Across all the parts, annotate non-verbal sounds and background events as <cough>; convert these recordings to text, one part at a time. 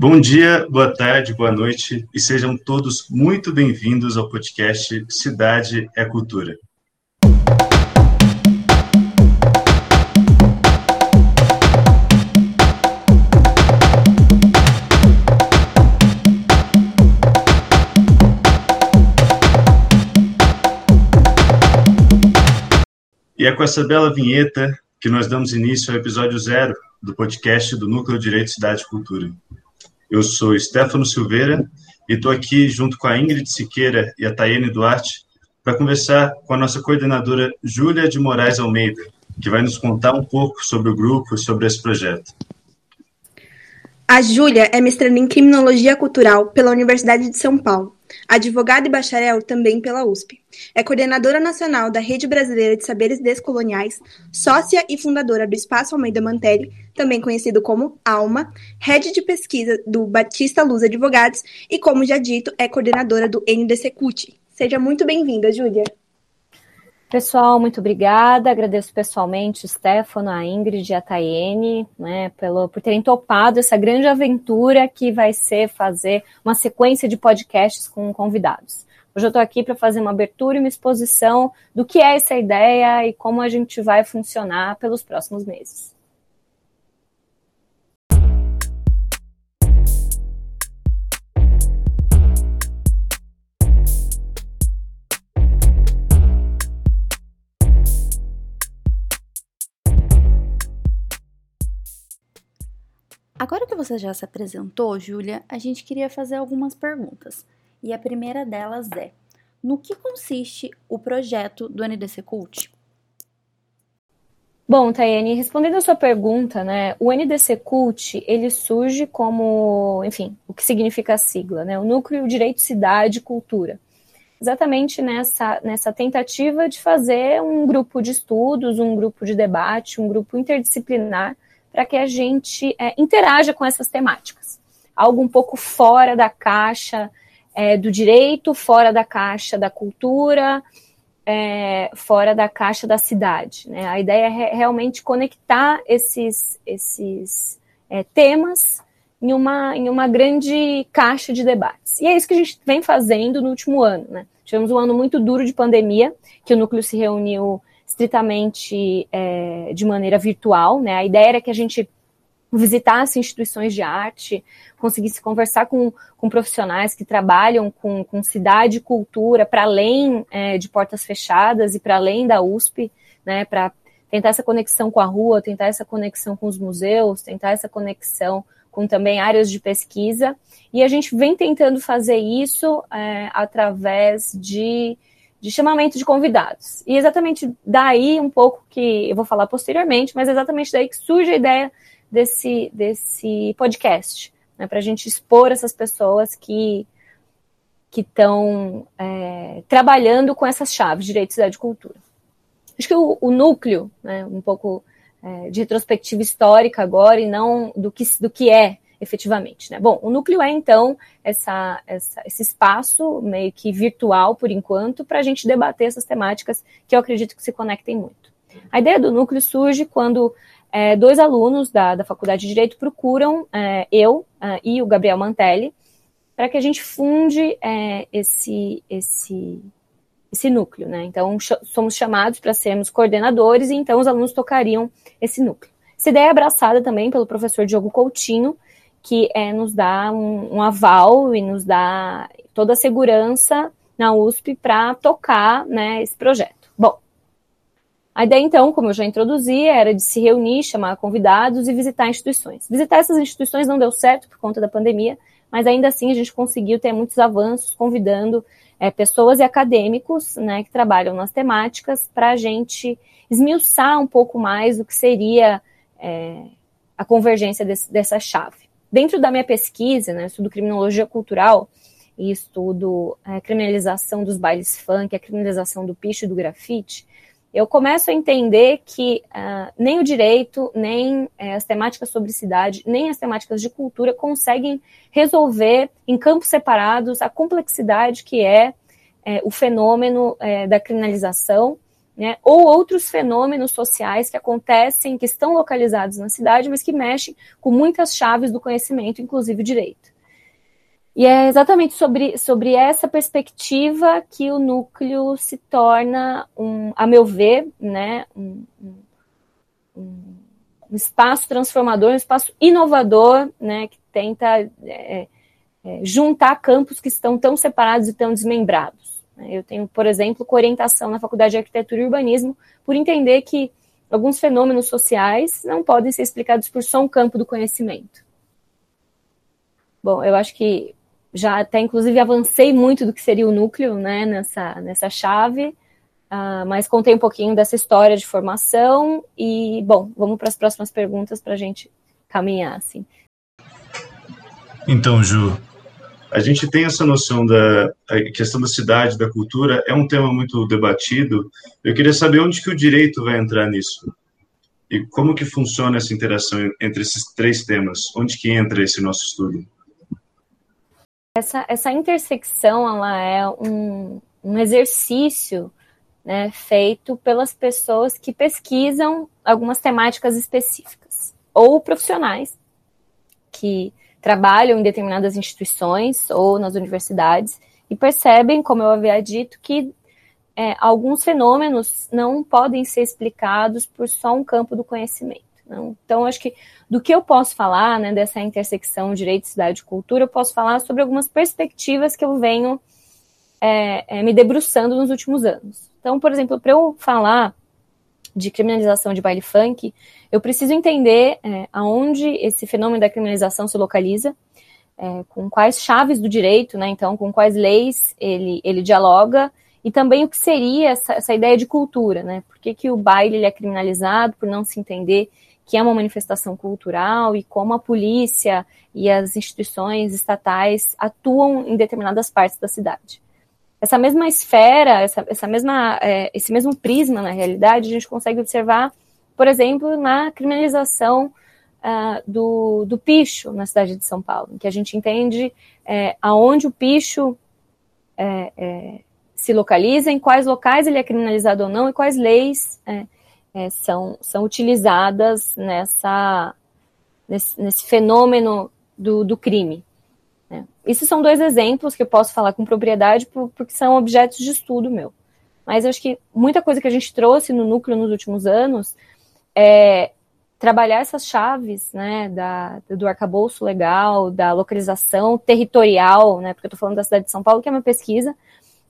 Bom dia, boa tarde, boa noite e sejam todos muito bem-vindos ao podcast Cidade é Cultura. E é com essa bela vinheta que nós damos início ao episódio zero do podcast do Núcleo Direito Cidade e Cultura. Eu sou Stefano Silveira e estou aqui junto com a Ingrid Siqueira e a Tayane Duarte para conversar com a nossa coordenadora Júlia de Moraes Almeida, que vai nos contar um pouco sobre o grupo e sobre esse projeto. A Júlia é mestranda em Criminologia Cultural pela Universidade de São Paulo, advogada e bacharel também pela USP. É coordenadora nacional da Rede Brasileira de Saberes Descoloniais, sócia e fundadora do Espaço Almeida Mantelli, também conhecido como ALMA, rede de pesquisa do Batista Luz Advogados e, como já dito, é coordenadora do NDC CUT. Seja muito bem-vinda, Júlia. Pessoal, muito obrigada. Agradeço pessoalmente o Stefano, a Ingrid e a Tayene, né, pelo, por terem topado essa grande aventura que vai ser fazer uma sequência de podcasts com convidados. Hoje eu estou aqui para fazer uma abertura e uma exposição do que é essa ideia e como a gente vai funcionar pelos próximos meses. Você já se apresentou, Júlia, a gente queria fazer algumas perguntas. E a primeira delas é: no que consiste o projeto do NDC Cult? Bom, Tayane, respondendo a sua pergunta, né, o NDC Cult, ele surge como, enfim, o que significa a sigla, né, o Núcleo Direito, Cidade Cultura. Exatamente nessa, nessa tentativa de fazer um grupo de estudos, um grupo de debate, um grupo interdisciplinar, para que a gente é, interaja com essas temáticas. Algo um pouco fora da caixa é, do direito, fora da caixa da cultura, é, fora da caixa da cidade. Né? A ideia é realmente conectar esses, esses é, temas em uma, em uma grande caixa de debates. E é isso que a gente vem fazendo no último ano. Né? Tivemos um ano muito duro de pandemia, que o núcleo se reuniu estritamente é, de maneira virtual. Né? A ideia era que a gente visitasse instituições de arte, conseguisse conversar com, com profissionais que trabalham com, com cidade e cultura para além é, de portas fechadas e para além da USP, né, para tentar essa conexão com a rua, tentar essa conexão com os museus, tentar essa conexão com também áreas de pesquisa. E a gente vem tentando fazer isso é, através de, de chamamento de convidados. E exatamente daí um pouco que eu vou falar posteriormente, mas exatamente daí que surge a ideia desse, desse podcast, né, para a gente expor essas pessoas que que estão é, trabalhando com essas chaves, direito, cidade e cultura. Acho que o, o núcleo, né, um pouco é, de retrospectiva histórica agora e não do que, do que é efetivamente. Né? Bom, o núcleo é então essa, essa, esse espaço meio que virtual por enquanto para a gente debater essas temáticas que eu acredito que se conectem muito. A ideia do núcleo surge quando é, dois alunos da, da Faculdade de Direito procuram é, eu uh, e o Gabriel Mantelli para que a gente funde é, esse, esse, esse núcleo. Né? Então, somos chamados para sermos coordenadores e então os alunos tocariam esse núcleo. Essa ideia é abraçada também pelo professor Diogo Coutinho, que é, nos dá um, um aval e nos dá toda a segurança na USP para tocar né, esse projeto. Bom, a ideia, então, como eu já introduzi, era de se reunir, chamar convidados e visitar instituições. Visitar essas instituições não deu certo por conta da pandemia, mas ainda assim a gente conseguiu ter muitos avanços, convidando é, pessoas e acadêmicos né, que trabalham nas temáticas para a gente esmiuçar um pouco mais o que seria é, a convergência desse, dessa chave. Dentro da minha pesquisa, né, estudo criminologia cultural e estudo é, criminalização dos bailes funk, a criminalização do picho e do grafite, eu começo a entender que uh, nem o direito, nem eh, as temáticas sobre cidade, nem as temáticas de cultura conseguem resolver em campos separados a complexidade que é eh, o fenômeno da criminalização né, ou outros fenômenos sociais que acontecem, que estão localizados na cidade, mas que mexem com muitas chaves do conhecimento, inclusive o direito. E é exatamente sobre, sobre essa perspectiva que o núcleo se torna, um, a meu ver, né, um, um, um espaço transformador, um espaço inovador, né, que tenta é, é, juntar campos que estão tão separados e tão desmembrados. Eu tenho, por exemplo, orientação na Faculdade de Arquitetura e Urbanismo por entender que alguns fenômenos sociais não podem ser explicados por só um campo do conhecimento. Bom, eu acho que já até inclusive avancei muito do que seria o núcleo, né, nessa, nessa chave, uh, mas contei um pouquinho dessa história de formação e, bom, vamos para as próximas perguntas para a gente caminhar, assim. Então, Ju, a gente tem essa noção da questão da cidade, da cultura, é um tema muito debatido. Eu queria saber onde que o direito vai entrar nisso. E como que funciona essa interação entre esses três temas? Onde que entra esse nosso estudo? Essa, essa intersecção ela é um, um exercício né, feito pelas pessoas que pesquisam algumas temáticas específicas, ou profissionais que trabalham em determinadas instituições ou nas universidades e percebem, como eu havia dito, que é, alguns fenômenos não podem ser explicados por só um campo do conhecimento. Não? Então, acho que do que eu posso falar, né, dessa intersecção direito, cidade e cultura, eu posso falar sobre algumas perspectivas que eu venho é, é, me debruçando nos últimos anos. Então, por exemplo, para eu falar de criminalização de baile funk, eu preciso entender é, aonde esse fenômeno da criminalização se localiza, é, com quais chaves do direito, né, então, com quais leis ele, ele dialoga, e também o que seria essa, essa ideia de cultura, né? Por que, que o baile é criminalizado por não se entender que é uma manifestação cultural e como a polícia e as instituições estatais atuam em determinadas partes da cidade. Essa mesma esfera, essa, essa mesma, é, esse mesmo prisma na realidade, a gente consegue observar, por exemplo, na criminalização uh, do, do picho na cidade de São Paulo, em que a gente entende é, aonde o picho é, é se localiza, em quais locais ele é criminalizado ou não e quais leis é, é, são, são utilizadas nessa, nesse, nesse fenômeno do, do crime. Esses são dois exemplos que eu posso falar com propriedade porque são objetos de estudo meu. Mas eu acho que muita coisa que a gente trouxe no núcleo nos últimos anos é trabalhar essas chaves né, da, do arcabouço legal, da localização territorial, né, porque eu estou falando da cidade de São Paulo, que é uma pesquisa,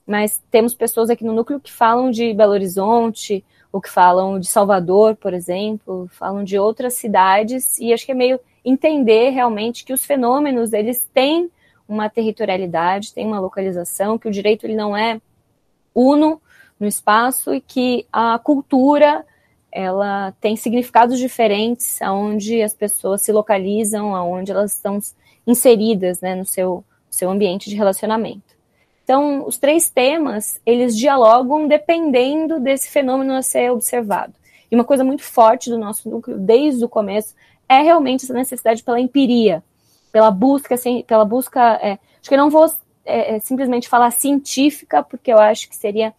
mas temos pessoas aqui no núcleo que falam de Belo Horizonte, ou que falam de Salvador, por exemplo, falam de outras cidades, e acho que é meio entender realmente que os fenômenos, eles têm uma territorialidade, têm uma localização, que o direito ele não é uno no espaço e que a cultura ela tem significados diferentes aonde as pessoas se localizam, aonde elas estão inseridas né, no seu, seu ambiente de relacionamento. Então, os três temas, eles dialogam dependendo desse fenômeno a ser observado. E uma coisa muito forte do nosso núcleo, desde o começo, é realmente essa necessidade pela empiria, pela busca, assim, pela busca. É, acho que eu não vou é, é, simplesmente falar científica, porque eu acho que seria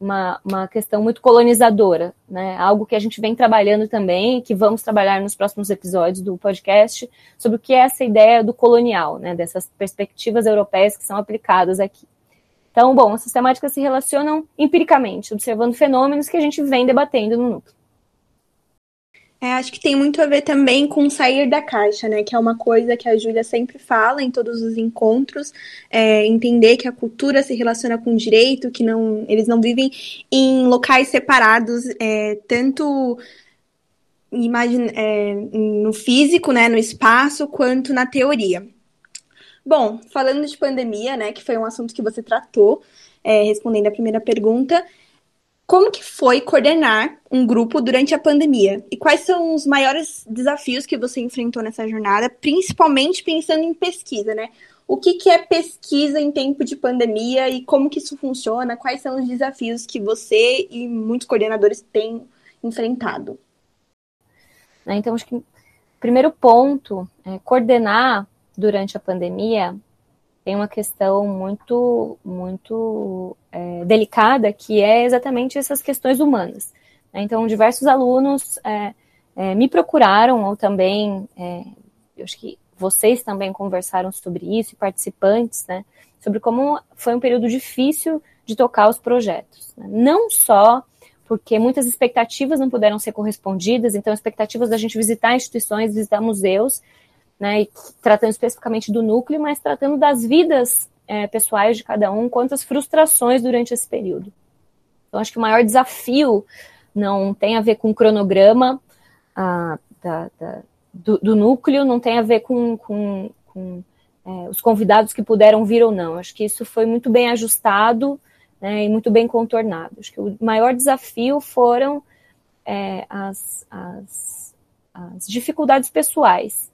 uma, uma questão muito colonizadora, né? Algo que a gente vem trabalhando também, que vamos trabalhar nos próximos episódios do podcast, sobre o que é essa ideia do colonial, né? Dessas perspectivas europeias que são aplicadas aqui. Então, bom, as sistemáticas se relacionam empiricamente, observando fenômenos que a gente vem debatendo no núcleo. É, acho que tem muito a ver também com sair da caixa, né? Que é uma coisa que a Júlia sempre fala em todos os encontros, é, entender que a cultura se relaciona com o direito, que não, eles não vivem em locais separados, é, tanto imagine, é, no físico, né, no espaço, quanto na teoria. Bom, falando de pandemia, né, que foi um assunto que você tratou, é, respondendo a primeira pergunta, como que foi coordenar um grupo durante a pandemia? E quais são os maiores desafios que você enfrentou nessa jornada, principalmente pensando em pesquisa, né? O que, que é pesquisa em tempo de pandemia e como que isso funciona? Quais são os desafios que você e muitos coordenadores têm enfrentado? Então, acho que primeiro ponto é coordenar durante a pandemia tem uma questão muito, muito é, delicada, que é exatamente essas questões humanas. Né? Então, diversos alunos é, é, me procuraram, ou também, é, eu acho que vocês também conversaram sobre isso, participantes, né, sobre como foi um período difícil de tocar os projetos. Né? Não só porque muitas expectativas não puderam ser correspondidas, então expectativas da gente visitar instituições, visitar museus, né, e tratando especificamente do núcleo, mas tratando das vidas é, pessoais de cada um, quantas frustrações durante esse período. Então, acho que o maior desafio não tem a ver com o cronograma a, da, da, do, do, núcleo, não tem a ver com, com, com é, os convidados que puderam vir ou não. Acho que isso foi muito bem ajustado né, e muito bem contornado. Acho que o maior desafio foram é, as, as, as, dificuldades pessoais.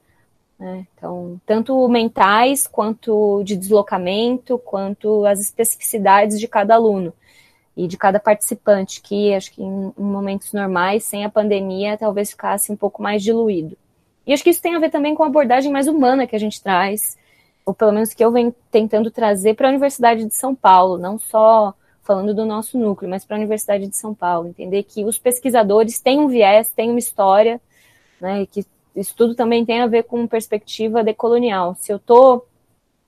Né? Então, tanto mentais, quanto de deslocamento, quanto as especificidades de cada aluno e de cada participante, que acho que em, momentos normais, sem a pandemia, talvez ficasse um pouco mais diluído. E acho que isso tem a ver também com a abordagem mais humana que a gente traz, ou pelo menos que eu venho tentando trazer para a Universidade de São Paulo, não só falando do nosso núcleo, mas para a Universidade de São Paulo, entender que os pesquisadores têm um viés, têm uma história, né, que isso tudo também tem a ver com perspectiva decolonial. Se eu estou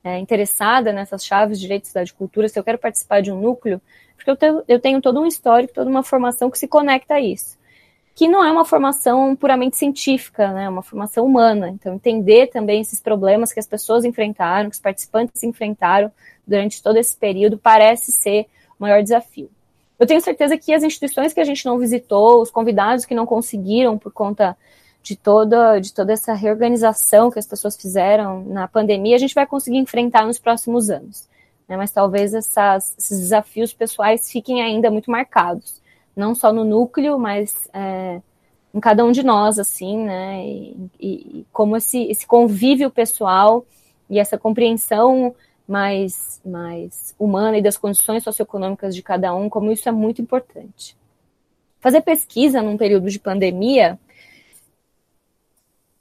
é, interessada nessas chaves de direito, cidade e cultura, se eu quero participar de um núcleo, porque eu tenho, eu tenho todo um histórico, toda uma formação que se conecta a isso que não é uma formação puramente científica, né, é uma formação humana. Então, entender também esses problemas que as pessoas enfrentaram, que os participantes enfrentaram durante todo esse período, parece ser o maior desafio. Eu tenho certeza que as instituições que a gente não visitou, os convidados que não conseguiram por conta de toda, de toda essa reorganização que as pessoas fizeram na pandemia, a gente vai conseguir enfrentar nos próximos anos. Né? Mas talvez essas, esses desafios pessoais fiquem ainda muito marcados não só no núcleo, mas é, em cada um de nós, assim, né? E, e, como esse, esse convívio pessoal e essa compreensão mais, mais humana e das condições socioeconômicas de cada um, como isso é muito importante. Fazer pesquisa num período de pandemia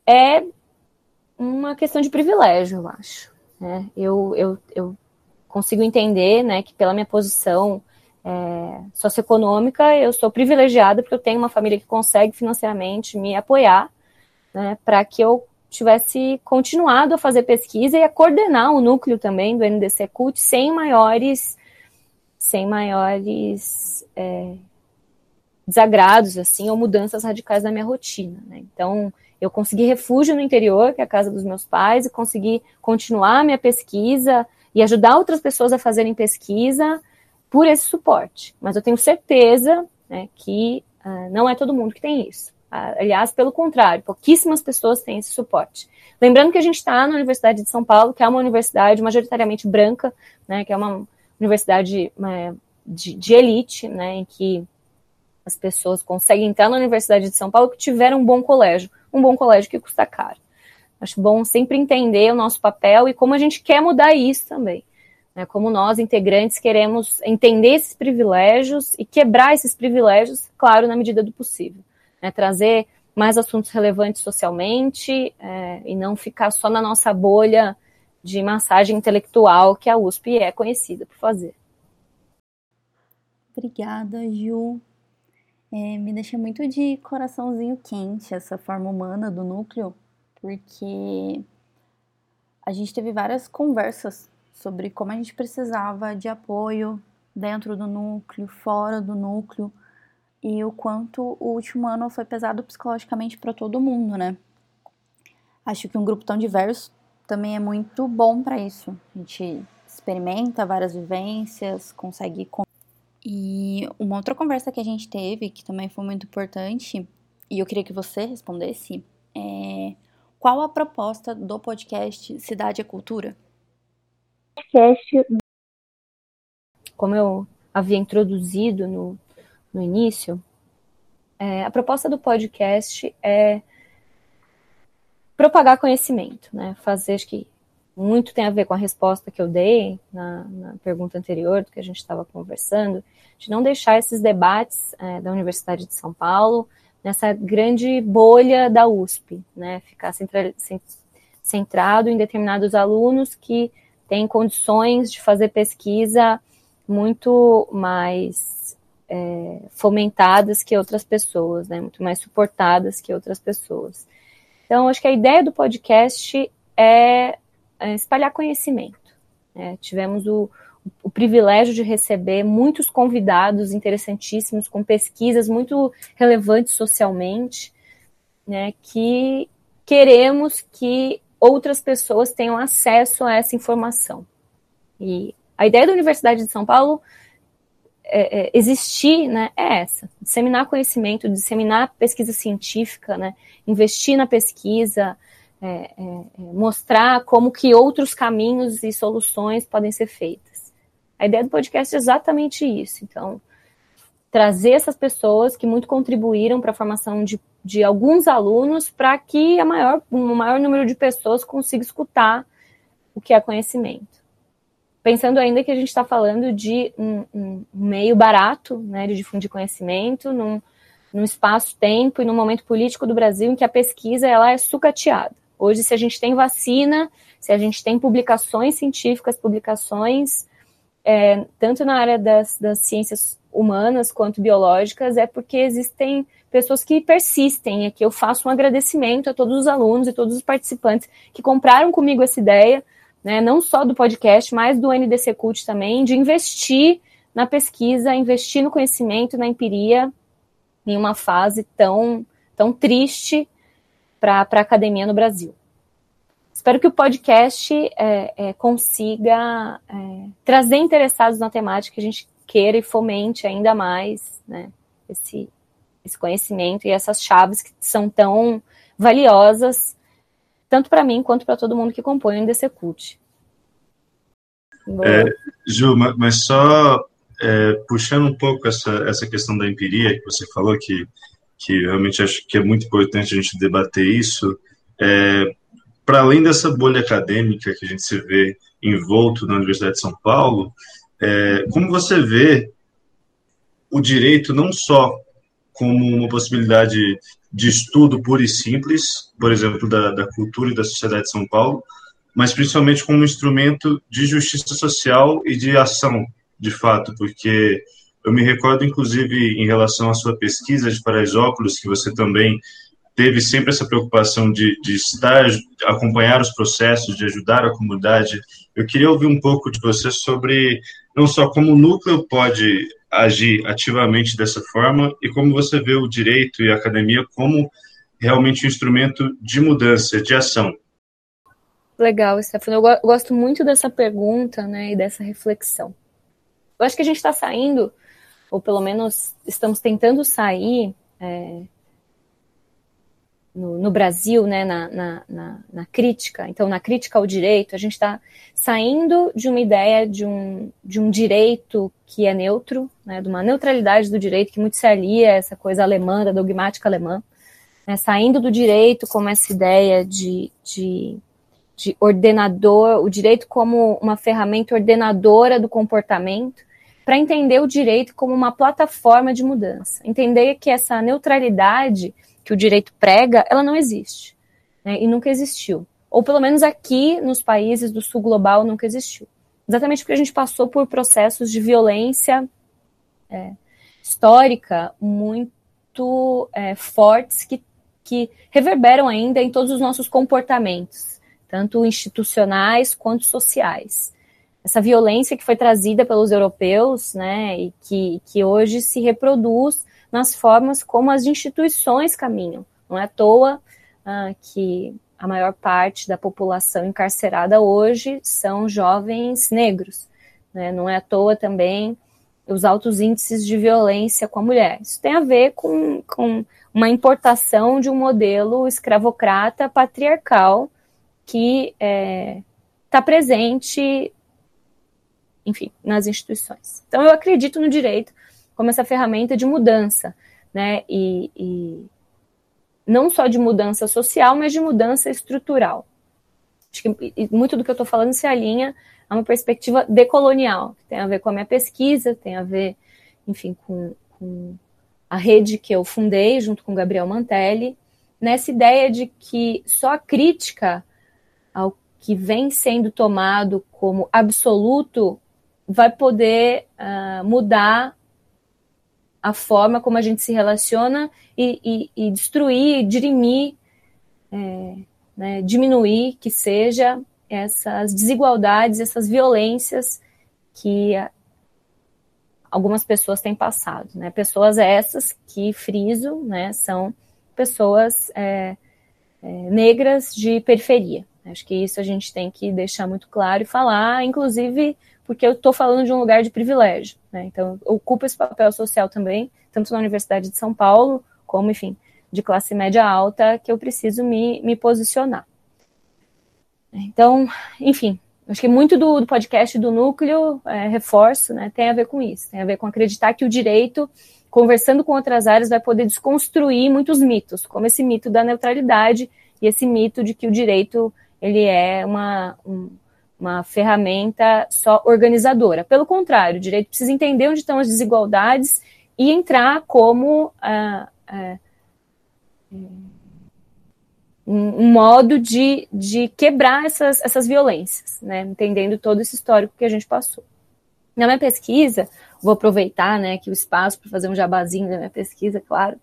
é uma questão de privilégio, eu acho. Né? Eu, eu, eu consigo entender né, que pela minha posição é, socioeconômica, eu sou privilegiada porque eu tenho uma família que consegue financeiramente me apoiar, né, para que eu tivesse continuado a fazer pesquisa e a coordenar o núcleo também do NDC CUT sem maiores, sem maiores é, desagrados, assim, ou mudanças radicais na minha rotina, né? Então, eu consegui refúgio no interior, que é a casa dos meus pais, e consegui continuar minha pesquisa e ajudar outras pessoas a fazerem pesquisa, por esse suporte. Mas eu tenho certeza né, que uh, não é todo mundo que tem isso. Uh, aliás, pelo contrário, pouquíssimas pessoas têm esse suporte. Lembrando que a gente está na Universidade de São Paulo, que é uma universidade majoritariamente branca, né, que é uma universidade uh, de, de, elite, né, em que as pessoas conseguem entrar na Universidade de São Paulo que tiveram um bom colégio, um bom colégio que custa caro. Acho bom sempre entender o nosso papel e como a gente quer mudar isso também. Né, como nós, integrantes, queremos entender esses privilégios e quebrar esses privilégios, claro, na medida do possível. Né, trazer mais assuntos relevantes socialmente é, e não ficar só na nossa bolha de massagem intelectual que a USP é conhecida por fazer. Obrigada, Ju. É, me deixa muito de coraçãozinho quente essa forma humana do núcleo, porque a gente teve várias conversas sobre como a gente precisava de apoio dentro do núcleo, fora do núcleo, e o quanto o último ano foi pesado psicologicamente para todo mundo, né? Acho que um grupo tão diverso também é muito bom para isso. A gente experimenta várias vivências, consegue. E uma outra conversa que a gente teve, que também foi muito importante, e eu queria que você respondesse, é qual a proposta do podcast Cidade é Cultura? podcast. Como eu havia introduzido no, no início, é, a proposta do podcast é propagar conhecimento, né? Fazer, acho que muito tem a ver com a resposta que eu dei na, na pergunta anterior, do que a gente estava conversando, de não deixar esses debates é, da Universidade de São Paulo nessa grande bolha da USP, né? Ficar centra, centrado em determinados alunos que têm condições de fazer pesquisa muito mais é, fomentadas que outras pessoas, né? Muito mais suportadas que outras pessoas. Então, acho que a ideia do podcast é, é espalhar conhecimento. Né? Tivemos o, o privilégio de receber muitos convidados interessantíssimos, com pesquisas muito relevantes socialmente, né, que queremos que outras pessoas tenham acesso a essa informação. E a ideia da Universidade de São Paulo é, é, existir né, é essa: disseminar conhecimento, disseminar pesquisa científica, né, investir na pesquisa, é, é, é, mostrar como que outros caminhos e soluções podem ser feitas. A ideia do podcast é exatamente isso. Então, trazer essas pessoas que muito contribuíram para a formação de, de alguns alunos para que a maior, um maior número de pessoas consiga escutar o que é conhecimento pensando ainda que a gente está falando de um, um, meio barato né, de difundir conhecimento, num, num espaço-tempo e num momento político do Brasil em que a pesquisa ela é sucateada. Hoje, se a gente tem vacina, se a gente tem publicações científicas, publicações é, tanto na área das, das ciências humanas quanto biológicas, é porque existem pessoas que persistem. Aqui eu faço um agradecimento a todos os alunos e todos os participantes que compraram comigo essa ideia, né, não só do podcast, mas do NDC Cult também, de investir na pesquisa, investir no conhecimento, na empiria, em uma fase tão, tão triste para a academia no Brasil. Espero que o podcast é, é, consiga é, trazer interessados na temática que a gente queira e fomente ainda mais né, esse, esse conhecimento e essas chaves que são tão valiosas tanto para mim quanto para todo mundo que compõe o NDC Cult. É, Ju, mas só é, puxando um pouco essa, essa questão da empiria que você falou, que, que realmente acho que é muito importante a gente debater isso, é, para além dessa bolha acadêmica que a gente se vê envolto na Universidade de São Paulo, é, como você vê o direito não só como uma possibilidade de estudo puro e simples, por exemplo, da, da cultura e da sociedade de São Paulo, mas principalmente como um instrumento de justiça social e de ação, de fato, porque eu me recordo, inclusive, em relação à sua pesquisa de Paraisópolis, que você também teve sempre essa preocupação de, de estar, de acompanhar os processos, de ajudar a comunidade. Eu queria ouvir um pouco de você sobre não só como o núcleo pode agir ativamente dessa forma e como você vê o direito e a academia como realmente um instrumento de mudança, de ação. Legal, Stefano. Eu gosto muito dessa pergunta né, e dessa reflexão. Eu acho que a gente está saindo, ou pelo menos estamos tentando sair é, no, no, Brasil, né, na, na, na, na, crítica, então na crítica ao direito, a gente está saindo de uma ideia de um, de um direito que é neutro, né, de uma neutralidade do direito que muito se alia a essa coisa alemã, da dogmática alemã, né, saindo do direito como essa ideia de, de, de ordenador, o direito como uma ferramenta ordenadora do comportamento, para entender o direito como uma plataforma de mudança, entender que essa neutralidade que o direito prega, ela não existe. Né, e nunca existiu. Ou pelo menos aqui nos países do sul global nunca existiu. Exatamente porque a gente passou por processos de violência é, histórica muito é, fortes que, que reverberam ainda em todos os nossos comportamentos, tanto institucionais quanto sociais. Essa violência que foi trazida pelos europeus, né, e que, que hoje se reproduz nas formas como as instituições caminham. Não é à toa ah, que a maior parte da população encarcerada hoje são jovens negros. Né? Não é à toa também os altos índices de violência com a mulher. Isso tem a ver com, com uma importação de um modelo escravocrata patriarcal que está é, tá presente, enfim, nas instituições. Então, eu acredito no direito como essa ferramenta de mudança, né? E, e não só de mudança social, mas de mudança estrutural. Acho que muito do que eu estou falando se alinha a uma perspectiva decolonial, que tem a ver com a minha pesquisa, tem a ver, enfim, com, com a rede que eu fundei junto com Gabriel Mantelli, nessa ideia de que só a crítica ao que vem sendo tomado como absoluto vai poder uh, mudar a forma como a gente se relaciona e, e, e destruir, dirimir, é, né, diminuir que seja essas desigualdades, essas violências que algumas pessoas têm passado. Né? Pessoas essas que, friso, né, são pessoas é, é, negras de periferia. Acho que isso a gente tem que deixar muito claro e falar, inclusive porque eu estou falando de um lugar de privilégio. Né? Então, eu ocupo esse papel social também, tanto na Universidade de São Paulo, como, enfim, de classe média alta, que eu preciso me, me posicionar. Então, enfim, acho que muito do, do podcast do núcleo, é, reforço, né, tem a ver com isso, tem a ver com acreditar que o direito, conversando com outras áreas, vai poder desconstruir muitos mitos, como esse mito da neutralidade e esse mito de que o direito ele é uma, um, uma ferramenta só organizadora. Pelo contrário, o direito precisa entender onde estão as desigualdades e entrar como ah, ah, um, modo de, de quebrar essas, essas violências, né? entendendo todo esse histórico que a gente passou. Na minha pesquisa, vou aproveitar né, aqui o espaço para fazer um jabazinho da minha pesquisa, claro.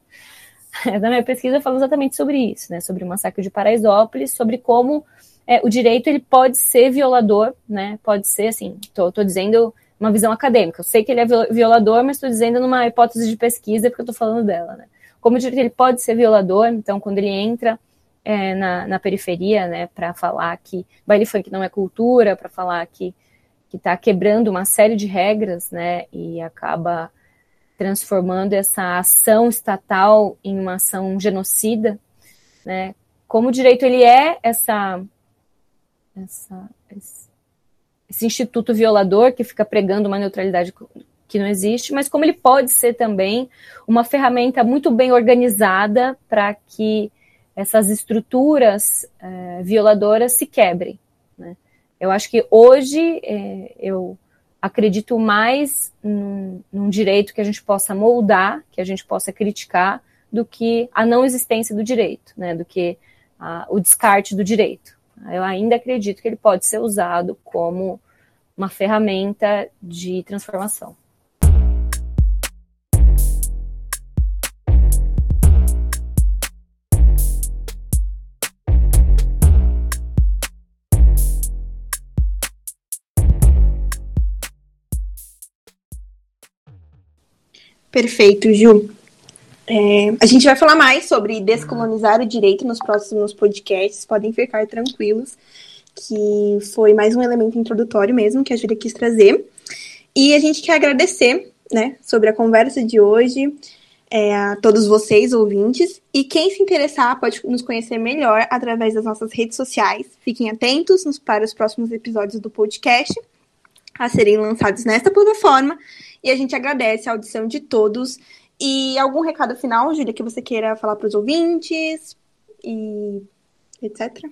<laughs> Na minha pesquisa eu falo exatamente sobre isso, né, sobre o massacre de Paraisópolis, sobre como é, o direito ele pode ser violador, né? Pode ser assim, tô dizendo uma visão acadêmica. Eu sei que ele é violador, mas estou dizendo numa hipótese de pesquisa porque eu estou falando dela, né? Como o direito ele pode ser violador, então quando ele entra é, na, na, periferia, né, para falar que baile funk não é cultura, para falar que que está quebrando uma série de regras, né, e acaba transformando essa ação estatal em uma ação genocida, né? Como o direito ele é essa essa, esse instituto violador que fica pregando uma neutralidade que não existe, mas como ele pode ser também uma ferramenta muito bem organizada para que essas estruturas é, violadoras se quebrem. Né? Eu acho que hoje é, eu acredito mais num, num, direito que a gente possa moldar, que a gente possa criticar, do que a não existência do direito, né? do que a, o descarte do direito. Eu ainda acredito que ele pode ser usado como uma ferramenta de transformação. Perfeito, Ju. É, a gente vai falar mais sobre descolonizar o direito nos próximos podcasts, podem ficar tranquilos, que foi mais um elemento introdutório mesmo que a Júlia quis trazer. E a gente quer agradecer né, sobre a conversa de hoje é, a todos vocês, ouvintes. E quem se interessar pode nos conhecer melhor através das nossas redes sociais. Fiquem atentos para os próximos episódios do podcast a serem lançados nesta plataforma. E a gente agradece a audição de todos e algum recado final, Júlia, que você queira falar para os ouvintes e etc.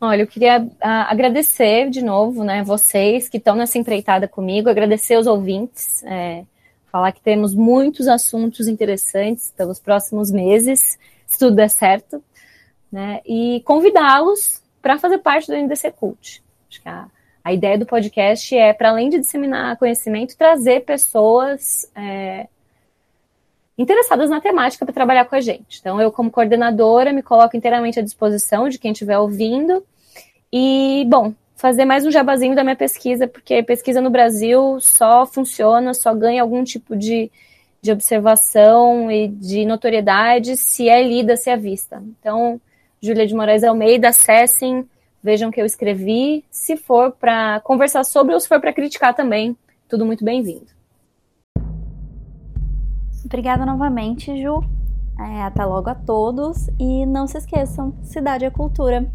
Olha, eu queria uh, agradecer de novo, né, vocês que estão nessa empreitada comigo, agradecer os ouvintes, é, falar que temos muitos assuntos interessantes pelos próximos meses, se tudo der certo, né, e convidá-los para fazer parte do NDC Cult. Acho que a, a ideia do podcast é, para além de disseminar conhecimento, trazer pessoas é, interessadas na temática para trabalhar com a gente. Então, eu, como coordenadora, me coloco inteiramente à disposição de quem estiver ouvindo. E, bom, fazer mais um jabazinho da minha pesquisa, porque pesquisa no Brasil só funciona, só ganha algum tipo de, de observação e de notoriedade se é lida, se é vista. Então, Júlia de Moraes Almeida, acessem, vejam que eu escrevi. Se for para conversar sobre ou se for para criticar também, tudo muito bem-vindo. Obrigada novamente, Ju. É, até logo a todos e não se esqueçam, cidade é cultura.